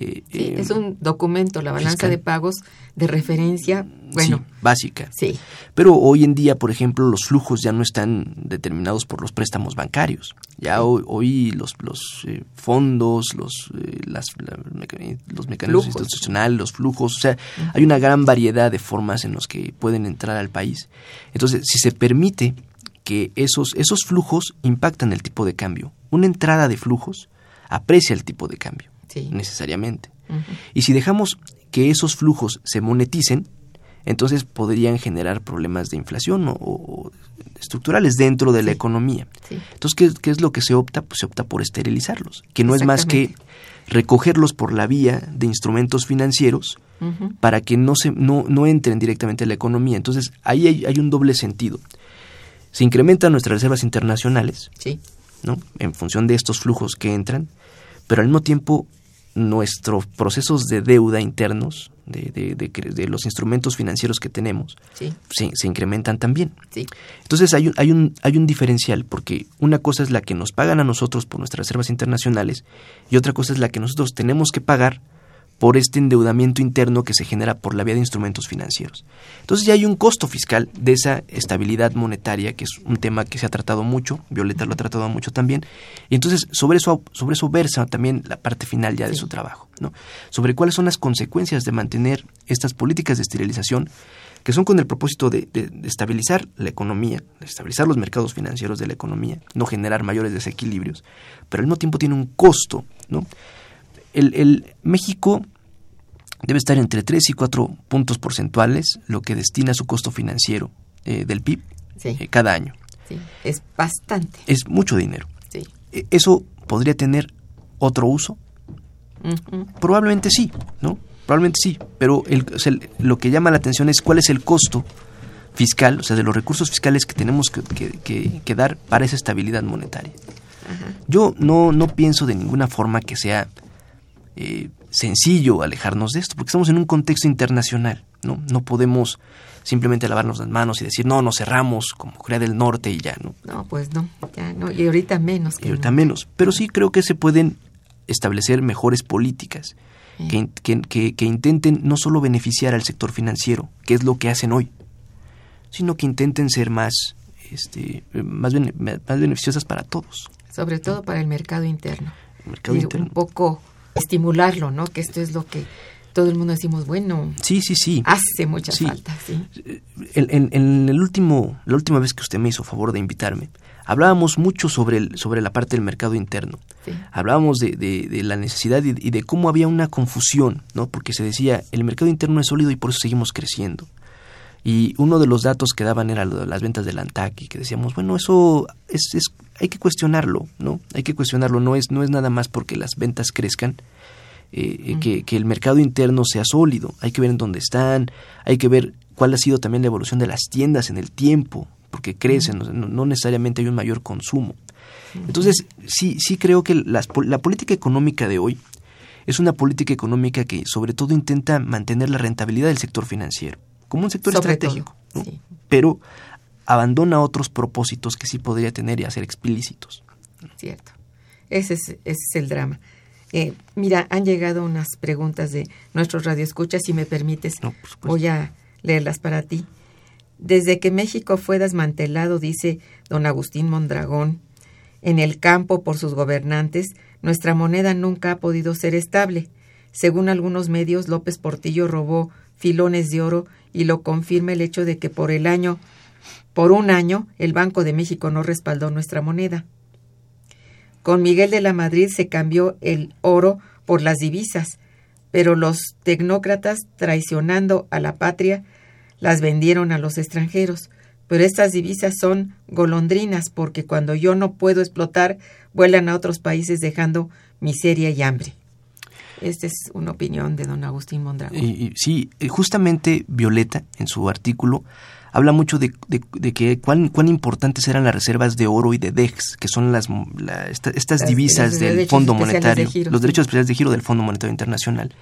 Speaker 1: eh, sí, es un documento, la balanza de pagos de referencia, bueno,
Speaker 2: básica.
Speaker 1: Sí.
Speaker 2: Pero hoy en día, por ejemplo, los flujos ya no están determinados por los préstamos bancarios. Ya hoy, los, los eh, fondos, los, eh, las, los mecanismos institucionales, los flujos, o sea, hay una gran variedad de formas en los que pueden entrar al país. Entonces, si se permite que esos, esos flujos impactan el tipo de cambio, una entrada de flujos aprecia el tipo de cambio necesariamente. Y si dejamos que esos flujos se moneticen, entonces podrían generar problemas de inflación o, estructurales dentro de la economía. Entonces, ¿qué, es lo que se opta? Pues se opta por esterilizarlos, que no es más que recogerlos por la vía de instrumentos financieros para que no, se, no, no entren directamente a la economía. Entonces, ahí hay, hay, un doble sentido. Se incrementan nuestras reservas internacionales, ¿no? en función de estos flujos que entran, pero al mismo tiempo nuestros procesos de deuda internos, de, de, los instrumentos financieros que tenemos, se, incrementan también. Entonces hay un, hay, un, hay un diferencial, porque una cosa es la que nos pagan a nosotros por nuestras reservas internacionales y otra cosa es la que nosotros tenemos que pagar por este endeudamiento interno que se genera por la vía de instrumentos financieros. Entonces ya hay un costo fiscal de esa estabilidad monetaria, que es un tema que se ha tratado mucho, Violeta lo ha tratado mucho también, y entonces sobre eso, sobre eso versa también la parte final ya de su trabajo, ¿no? sobre cuáles son las consecuencias de mantener estas políticas de esterilización que son con el propósito de, de, estabilizar la economía, de estabilizar los mercados financieros de la economía, no generar mayores desequilibrios, pero al mismo tiempo tiene un costo, ¿no? El, México debe estar entre 3 y 4 puntos porcentuales lo que destina a su costo financiero eh, del PIB eh, cada año.
Speaker 1: Sí, es bastante.
Speaker 2: Es mucho dinero. Sí. E, ¿Eso podría tener otro uso? Probablemente sí, ¿no? Probablemente sí, pero el, lo que llama la atención es cuál es el costo fiscal, o sea, de los recursos fiscales que tenemos que, que, dar para esa estabilidad monetaria. Yo no, no pienso de ninguna forma que sea eh, sencillo alejarnos de esto, porque estamos en un contexto internacional, ¿no? No podemos simplemente lavarnos las manos y decir, no, nos cerramos como Corea del Norte y ya, ¿no?
Speaker 1: No, pues no, ya no, y ahorita menos.
Speaker 2: y ahorita menos, pero sí creo que se pueden establecer mejores políticas que, que, que, intenten no solo beneficiar al sector financiero, que es lo que hacen hoy, sino que intenten ser más, este, más, más beneficiosas para todos.
Speaker 1: Sobre todo para el mercado interno. mercado interno. Un poco estimularlo, ¿no? Que esto es lo que todo el mundo decimos, bueno,
Speaker 2: sí, sí, sí.
Speaker 1: Hace mucha falta, sí.
Speaker 2: En, el último, la última vez que usted me hizo favor de invitarme, hablábamos mucho sobre, el, sobre la parte del mercado interno. Hablábamos de, de, la necesidad y, de cómo había una confusión, ¿no? Porque se decía, el mercado interno es sólido y por eso seguimos creciendo. Y uno de los datos que daban era lo de las ventas del ANTAC y que decíamos, bueno, eso es, es, hay que cuestionarlo, ¿no? Hay que cuestionarlo, no es, no es nada más porque las ventas crezcan, eh, que, que, el mercado interno sea sólido, hay que ver en dónde están, hay que ver cuál ha sido también la evolución de las tiendas en el tiempo, porque crecen, no, necesariamente hay un mayor consumo. Entonces, sí, sí creo que la política económica de hoy es una política económica que sobre todo intenta mantener la rentabilidad del sector financiero como un sector estratégico, pero abandona otros propósitos que sí podría tener y hacer explícitos.
Speaker 1: Cierto. Ese es, ese es el drama. Eh, mira, han llegado unas preguntas de nuestros radioescuchas, si me permites,
Speaker 2: No,
Speaker 1: voy a leerlas para ti. Desde que México fue desmantelado, dice don Agustín Mondragón, en el campo por sus gobernantes, nuestra moneda nunca ha podido ser estable. Según algunos medios, López Portillo robó filones de oro y lo confirma el hecho de que por el año, por un año, el Banco de México no respaldó nuestra moneda. Con Miguel de la Madrid se cambió el oro por las divisas, pero los tecnócratas, traicionando a la patria, las vendieron a los extranjeros. Pero estas divisas son golondrinas porque cuando yo no puedo explotar, vuelan a otros países dejando miseria y hambre. Esta es una opinión de don Agustín Mondragón.
Speaker 2: Y, sí, eh, justamente Violeta, en su artículo, habla mucho de, de- de que cuán, cuán importantes eran las reservas de oro y de DEX, que son las, la- esta- estas
Speaker 1: Las-
Speaker 2: divisas
Speaker 1: los
Speaker 2: del Fondo Monetario,
Speaker 1: de
Speaker 2: los derechos especiales de giro del Fondo Monetario Internacional,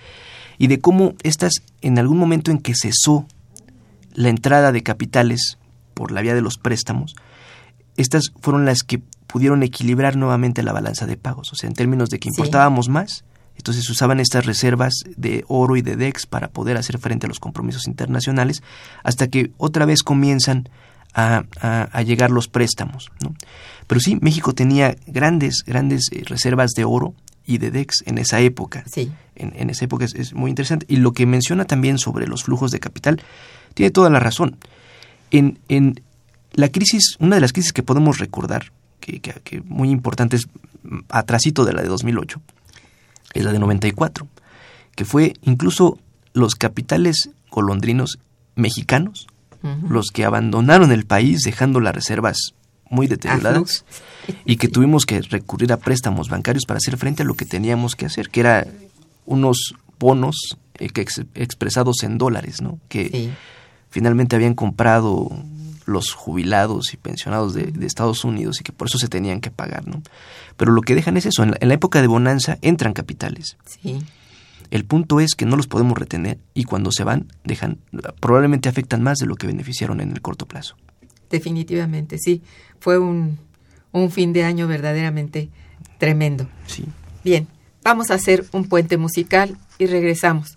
Speaker 2: y de cómo estas, en algún momento en que cesó la entrada de capitales por la vía de los préstamos, estas fueron las que pudieron equilibrar nuevamente la balanza de pagos. O sea, en términos de que
Speaker 1: Sí.
Speaker 2: importábamos más, entonces usaban estas reservas de oro y de DEX para poder hacer frente a los compromisos internacionales, hasta que otra vez comienzan a, a- a llegar los préstamos. ¿no? Pero sí, México tenía grandes, grandes eh, reservas de oro y de DEX en esa época
Speaker 1: Sí,
Speaker 2: en, en esa época es, es muy interesante. Y lo que menciona también sobre los flujos de capital tiene toda la razón. En, en la crisis, una de las crisis que podemos recordar, que, que- que muy importante es mm, atrasito de la de 2008, es la de 94, que fue incluso los capitales golondrinos mexicanos los que abandonaron el país dejando las reservas muy deterioradas y que tuvimos que recurrir a préstamos bancarios para hacer frente a lo que teníamos que hacer, que era unos bonos eh, que ex- expresados en dólares, ¿no? Que
Speaker 1: Sí,
Speaker 2: finalmente habían comprado los jubilados y pensionados de, de Estados Unidos y que por eso se tenían que pagar, ¿no? Pero lo que dejan es eso, en la, en la época de bonanza entran capitales.
Speaker 1: sí,
Speaker 2: El punto es que no los podemos retener y cuando se van, dejan, probablemente afectan más de lo que beneficiaron en el corto plazo.
Speaker 1: definitivamente, sí. Fue un, un fin de año verdaderamente tremendo.
Speaker 2: Sí.
Speaker 1: Bien, vamos a hacer un puente musical y regresamos.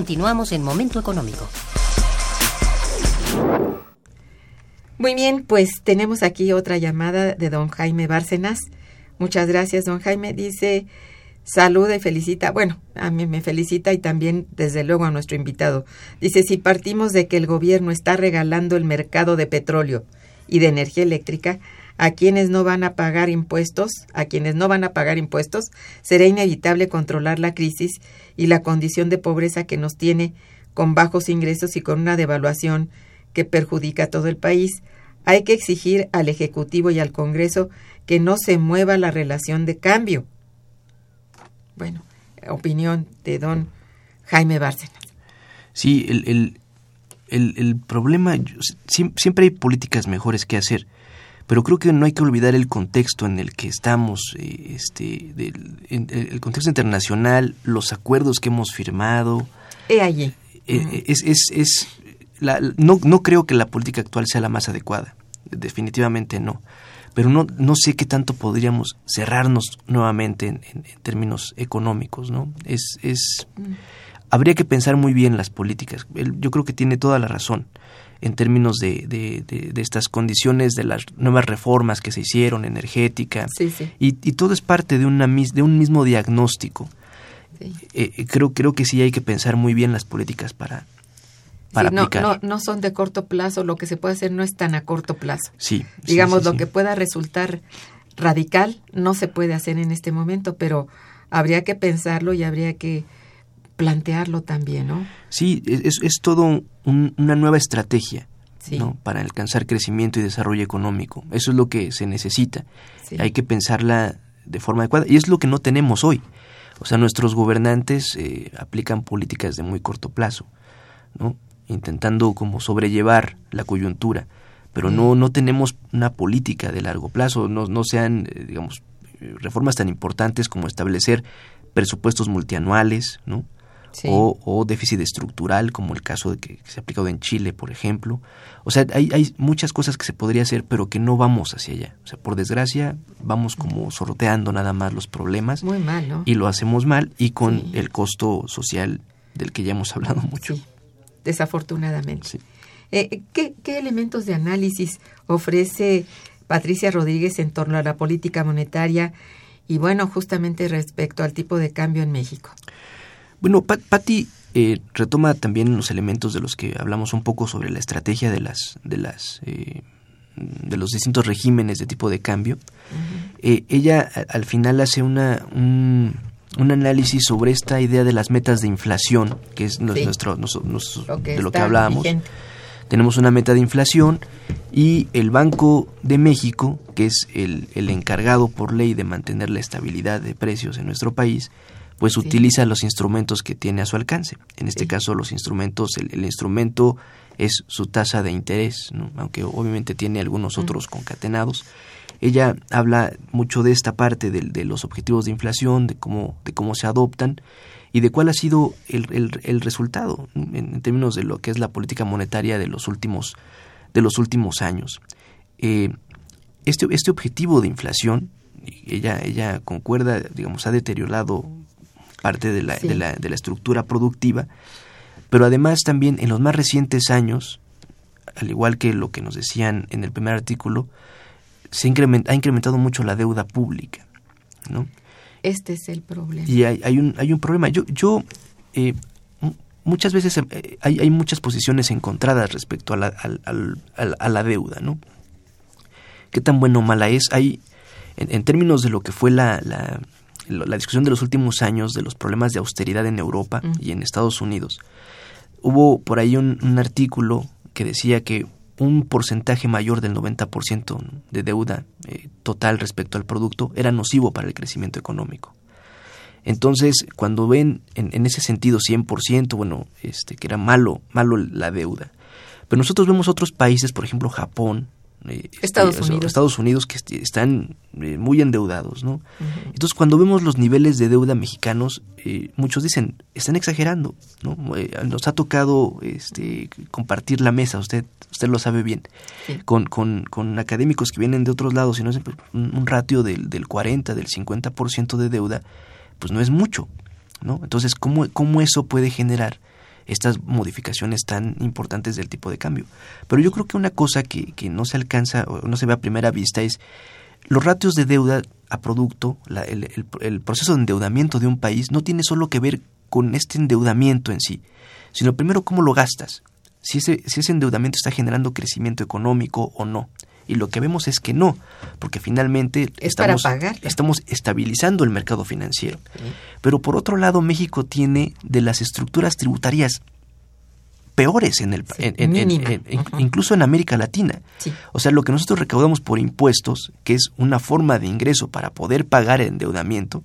Speaker 3: Continuamos en Momento Económico.
Speaker 1: Muy bien, pues tenemos aquí otra llamada de don Jaime Bárcenas. Muchas gracias, don Jaime. Dice, saluda y felicita. Bueno, a mí me felicita y también, desde luego, a nuestro invitado. Dice, si partimos de que el gobierno está regalando el mercado de petróleo y de energía eléctrica, a quienes no van a pagar impuestos, a quienes no van a pagar impuestos, será inevitable controlar la crisis y la condición de pobreza que nos tiene con bajos ingresos y con una devaluación que perjudica a todo el país. Hay que exigir al Ejecutivo y al Congreso que no se mueva la relación de cambio. Bueno, opinión de don Jaime Bárcenas.
Speaker 2: Sí, el, el, el problema, siempre hay políticas mejores que hacer, pero creo que no hay que olvidar el contexto en el que estamos, eh, este, del, el contexto internacional, los acuerdos que hemos firmado.
Speaker 1: He allí.
Speaker 2: Eh, es, es, es, no, no creo que la política actual sea la más adecuada, definitivamente no. Pero no, no sé qué tanto podríamos cerrarnos nuevamente en, términos económicos, ¿no? Es, es, habría que pensar muy bien las políticas. yo creo que tiene toda la razón en términos de, de, de, estas condiciones, de las nuevas reformas que se hicieron, energética, Y, y, todo es parte de, una, de un mismo diagnóstico. Eh, creo, creo que sí hay que pensar muy bien las políticas para,
Speaker 1: no, no, son de corto plazo, lo que se puede hacer no es tan a corto plazo.
Speaker 2: Sí.
Speaker 1: Digamos, lo que pueda resultar radical no se puede hacer en este momento, pero habría que pensarlo y habría que plantearlo también, ¿no?
Speaker 2: Sí, es, es todo una nueva estrategia. ¿no? para alcanzar crecimiento y desarrollo económico. Eso es lo que se necesita. Hay que pensarla de forma adecuada y es lo que no tenemos hoy. O sea, nuestros gobernantes eh, aplican políticas de muy corto plazo. ¿no? intentando como sobrellevar la coyuntura, pero no, no tenemos una política de largo plazo, no, no sean, eh, digamos, eh, reformas tan importantes como establecer presupuestos multianuales, ¿no? O, o, déficit estructural, como el caso de que, se ha aplicado en Chile, por ejemplo. O sea, hay, hay muchas cosas que se podría hacer, pero que no vamos hacia allá. O sea, por desgracia, vamos como sorteando nada más los problemas.
Speaker 1: Muy mal, ¿no?
Speaker 2: Y lo hacemos mal y con el costo social del que ya hemos hablado mucho
Speaker 1: desafortunadamente. Eh, ¿qué, elementos de análisis ofrece Patricia Rodríguez en torno a la política monetaria y, bueno, justamente respecto al tipo de cambio en México?
Speaker 2: Bueno, Patti eh, retoma también los elementos de los que hablamos un poco sobre la estrategia de las de las eh, de los distintos regímenes de tipo de cambio. ella al final hace una un, un análisis sobre esta idea de las metas de inflación, que es nuestro, de lo que hablábamos. Tenemos una meta de inflación y el Banco de México, que es el, el, encargado por ley de mantener la estabilidad de precios en nuestro país, pues utiliza los instrumentos que tiene a su alcance. En este caso, los instrumentos, el, instrumento es su tasa de interés, aunque obviamente tiene algunos otros concatenados. Ella habla mucho de esta parte de, los objetivos de inflación, de cómo, de cómo se adoptan y de cuál ha sido el, el, resultado en, términos de lo que es la política monetaria de los últimos, de los últimos años. Eh, este, este objetivo de inflación, ella, ella concuerda, digamos, ha deteriorado parte de la, de, la, de la estructura productiva, pero además también en los más recientes años, al igual que lo que nos decían en el primer artículo, se ha incrementado mucho la deuda pública, ¿no?
Speaker 1: Este es el problema.
Speaker 2: Y hay, hay un, hay un problema. Yo, yo eh, muchas veces eh, hay, hay, muchas posiciones encontradas respecto a la, a la deuda, ¿no? ¿Qué tan buena o mala es? Hay, en, términos de lo que fue la, la, la, discusión de los últimos años de los problemas de austeridad en Europa y en Estados Unidos, hubo por ahí un, un artículo que decía que un porcentaje mayor del 90% de deuda eh, total respecto al producto era nocivo para el crecimiento económico. Entonces, cuando ven en, ese sentido 100%, bueno, este, que era malo, malo la deuda. Pero nosotros vemos otros países, por ejemplo Japón,
Speaker 1: eh, Estados Unidos.
Speaker 2: Estados Unidos que están eh, muy endeudados, ¿no? Entonces, cuando vemos los niveles de deuda mexicanos, eh, muchos dicen, están exagerando, ¿no? nos ha tocado este, compartir la mesa, usted usted lo sabe bien, con, con, con, académicos que vienen de otros lados y no es un, ratio del, del 40, del 50% de deuda, pues no es mucho, ¿no? Entonces, ¿cómo, cómo eso puede generar estas modificaciones tan importantes del tipo de cambio. Pero yo creo que una cosa que, que no se alcanza o no se ve a primera vista es los ratios de deuda a producto, el, el, proceso de endeudamiento de un país no tiene solo que ver con este endeudamiento en sí, sino primero cómo lo gastas, si ese, si ese endeudamiento está generando crecimiento económico o no. Y lo que vemos es que no, porque finalmente estamos, estamos estabilizando el mercado financiero. Pero por otro lado, México tiene de las estructuras tributarias peores en el incluso en América Latina. O sea, lo que nosotros recaudamos por impuestos, que es una forma de ingreso para poder pagar el endeudamiento,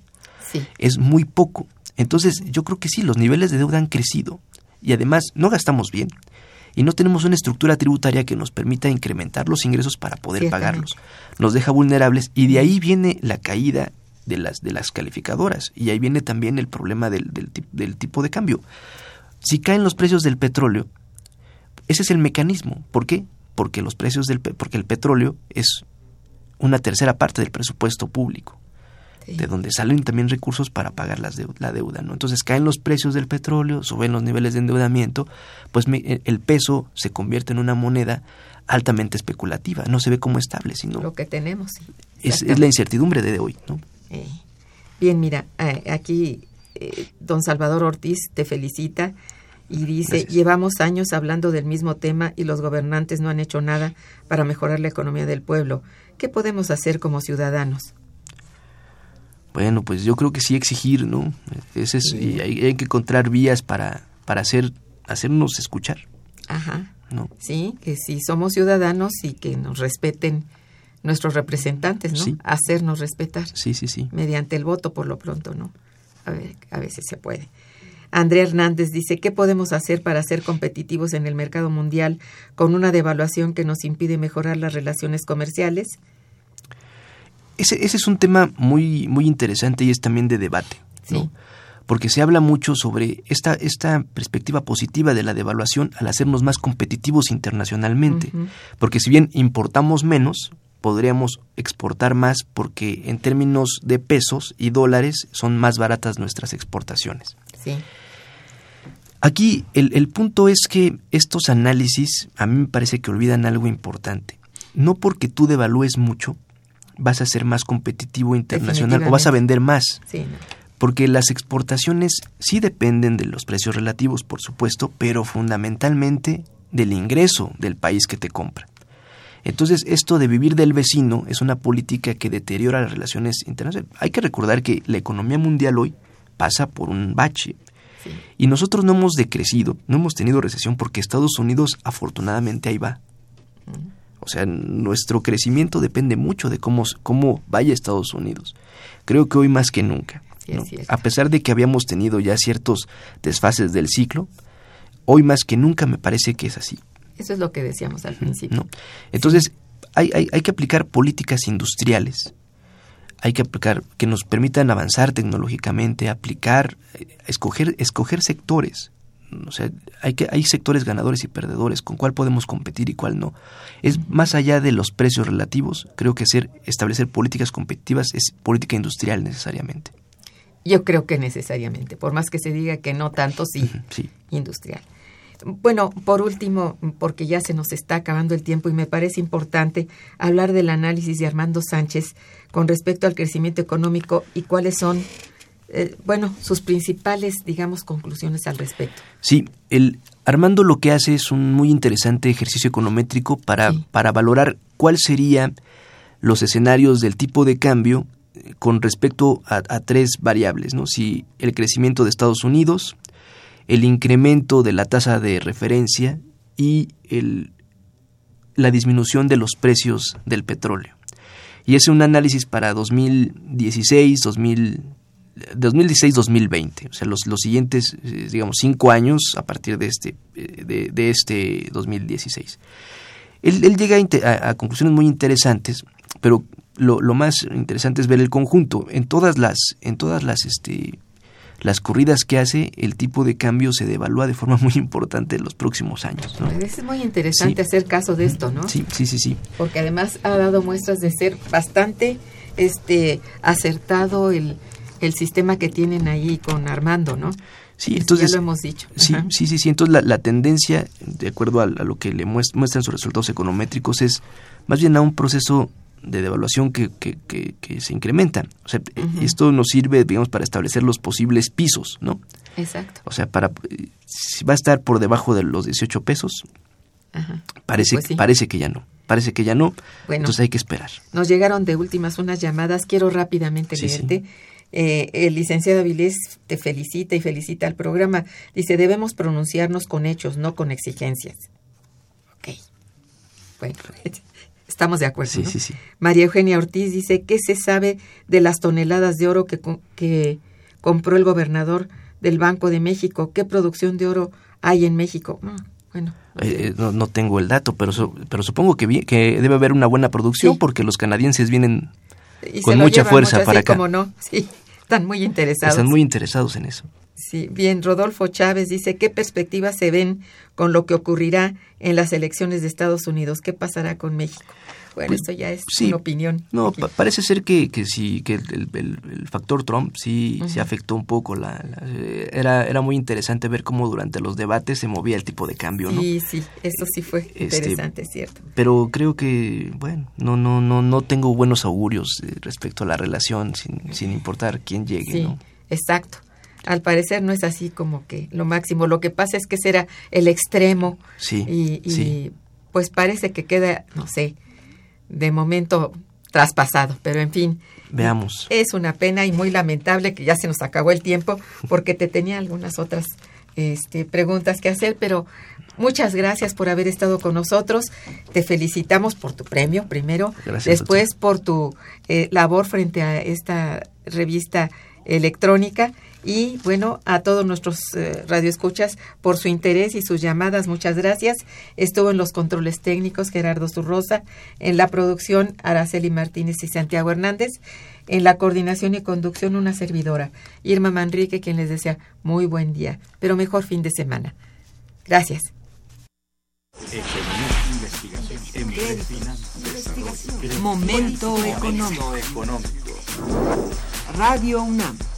Speaker 2: es muy poco. Entonces, yo creo que sí, los niveles de deuda han crecido y además no gastamos bien y no tenemos una estructura tributaria que nos permita incrementar los ingresos para poder pagarlos. Nos deja vulnerables y de ahí viene la caída de las, de las calificadoras y ahí viene también el problema del, del, tipo de cambio. Si caen los precios del petróleo, ese es el mecanismo. ¿Por qué? Porque los precios del porque el petróleo es una tercera parte del presupuesto público de donde salen también recursos para pagar las la deuda. ¿no? Entonces caen los precios del petróleo, suben los niveles de endeudamiento, pues e, el peso se convierte en una moneda altamente especulativa, no se ve como estable, sino...
Speaker 1: Lo que tenemos.
Speaker 2: Es, es, la incertidumbre de hoy. ¿no?
Speaker 1: Eh, bien, mira, eh, aquí eh, don Salvador Ortiz te felicita y dice, llevamos años hablando del mismo tema y los gobernantes no han hecho nada para mejorar la economía del pueblo. ¿Qué podemos hacer como ciudadanos?
Speaker 2: Bueno, pues yo creo que sí exigir, ¿no? Ese es, y hay, que encontrar vías para, para hacer, hacernos escuchar.
Speaker 1: Ajá. ¿no? Sí, que si somos ciudadanos y que nos respeten nuestros representantes, ¿no? Hacernos respetar.
Speaker 2: Sí, sí, sí.
Speaker 1: Mediante el voto, por lo pronto, ¿no? A, ver, a veces se puede. Andrea Hernández dice, ¿qué podemos hacer para ser competitivos en el mercado mundial con una devaluación que nos impide mejorar las relaciones comerciales?
Speaker 2: Ese, ese es un tema muy, muy interesante y es también de debate, ¿no? Porque se habla mucho sobre esta, esta perspectiva positiva de la devaluación al hacernos más competitivos internacionalmente. Porque si bien importamos menos, podríamos exportar más porque en términos de pesos y dólares son más baratas nuestras exportaciones.
Speaker 1: Sí.
Speaker 2: Aquí el, el, punto es que estos análisis a mí me parece que olvidan algo importante. No porque tú devalúes mucho, vas a ser más competitivo internacional o vas a vender más. Porque las exportaciones sí dependen de los precios relativos, por supuesto, pero fundamentalmente del ingreso del país que te compra. Entonces, esto de vivir del vecino es una política que deteriora las relaciones internacionales. Hay que recordar que la economía mundial hoy pasa por un bache. Y nosotros no hemos decrecido, no hemos tenido recesión porque Estados Unidos afortunadamente ahí va. O sea, nuestro crecimiento depende mucho de cómo, cómo vaya Estados Unidos. Creo que hoy más que nunca. A pesar de que habíamos tenido ya ciertos desfases del ciclo, hoy más que nunca me parece que es así.
Speaker 1: Eso es lo que decíamos al principio.
Speaker 2: Entonces, hay, hay, hay que aplicar políticas industriales hay que aplicar que nos permitan avanzar tecnológicamente, aplicar, eh, escoger, escoger sectores o sea, hay, que, hay sectores ganadores y perdedores, con cuál podemos competir y cuál no. Es más allá de los precios relativos, creo que ser, establecer políticas competitivas es política industrial necesariamente.
Speaker 1: Yo creo que necesariamente, por más que se diga que no tanto, sí, sí. industrial. Bueno, por último, porque ya se nos está acabando el tiempo y me parece importante hablar del análisis de Armando Sánchez con respecto al crecimiento económico y cuáles son eh, bueno, sus principales, digamos, conclusiones al respecto.
Speaker 2: Sí, el Armando lo que hace es un muy interesante ejercicio econométrico para, para valorar cuál serían los escenarios del tipo de cambio eh, con respecto a, tres variables, ¿no? Si el crecimiento de Estados Unidos, el incremento de la tasa de referencia y el, la disminución de los precios del petróleo. Y es un análisis para 2016, 2000 2016-2020, o sea, los, los siguientes, eh, digamos, cinco años a partir de este, de, de este 2016. Él, él llega a, conclusiones muy interesantes, pero lo, lo, más interesante es ver el conjunto. En todas las, en todas las, este, las corridas que hace, el tipo de cambio se devalúa de forma (laughs) muy importante en los próximos años. ¿no?
Speaker 1: Es muy interesante hacer caso de esto, ¿no?
Speaker 2: Sí, sí, sí, sí.
Speaker 1: Porque además ha dado muestras de ser bastante este acertado el el sistema que tienen ahí con Armando, ¿no?
Speaker 2: Sí, entonces,
Speaker 1: ya lo hemos dicho.
Speaker 2: Sí, sí, sí, sí. Entonces la, la tendencia, de acuerdo a, lo que le muestran sus resultados econométricos, es más bien a un proceso de devaluación que, que, que, se incrementa. O sea, esto nos sirve, digamos, para establecer los posibles pisos, ¿no?
Speaker 1: Exacto.
Speaker 2: O sea, para si va a estar por debajo de los 18 pesos, parece, pues parece que ya no. Parece que ya no. entonces hay que esperar.
Speaker 1: Nos llegaron de últimas unas llamadas. Quiero rápidamente leerte. Eh, el licenciado Avilés te felicita y felicita al programa. Dice, debemos pronunciarnos con hechos, no con exigencias. Ok. Bueno, (laughs) estamos de acuerdo. Sí, sí, sí. María Eugenia Ortiz dice, ¿qué se sabe de las toneladas de oro que, que compró el gobernador del Banco de México? ¿Qué producción de oro hay en México? bueno.
Speaker 2: Eh, no, no, tengo el dato, pero, pero supongo que, que debe haber una buena producción porque los canadienses vienen con mucha fuerza para acá.
Speaker 1: Como no, sí. Están muy interesados.
Speaker 2: Están muy interesados en eso.
Speaker 1: Sí, bien, Rodolfo Chávez dice, ¿qué perspectivas se ven con lo que ocurrirá en las elecciones de Estados Unidos? ¿Qué pasará con México? Bueno, pues, esto ya es una opinión.
Speaker 2: No, parece ser que, que sí, que el, factor Trump sí se afectó un poco. La, eh, era, era muy interesante ver cómo durante los debates se movía el tipo de cambio, ¿no?
Speaker 1: Sí, sí, eso sí fue este, interesante, es cierto.
Speaker 2: Pero creo que, bueno, no, no, no, no tengo buenos augurios eh, respecto a la relación, sin, sin importar quién llegue, sí,
Speaker 1: exacto al parecer no es así como que lo máximo. Lo que pasa es que será el extremo.
Speaker 2: Sí.
Speaker 1: Y, y pues parece que queda, no sé, de momento traspasado, pero en fin.
Speaker 2: Veamos.
Speaker 1: Es una pena y muy lamentable que ya se nos acabó el tiempo porque te tenía algunas otras este, preguntas que hacer, pero muchas gracias por haber estado con nosotros. Te felicitamos por tu premio primero, después por tu eh, labor frente a esta revista electrónica y bueno, a todos nuestros eh, radioescuchas por su interés y sus llamadas, muchas gracias. Estuvo en los controles técnicos Gerardo Zurrosa, en la producción Araceli Martínez y Santiago Hernández, en la coordinación y conducción una servidora, Irma Manrique, quien les desea muy buen día, pero mejor fin de semana. Gracias.
Speaker 4: Momento económico. Radio UNAM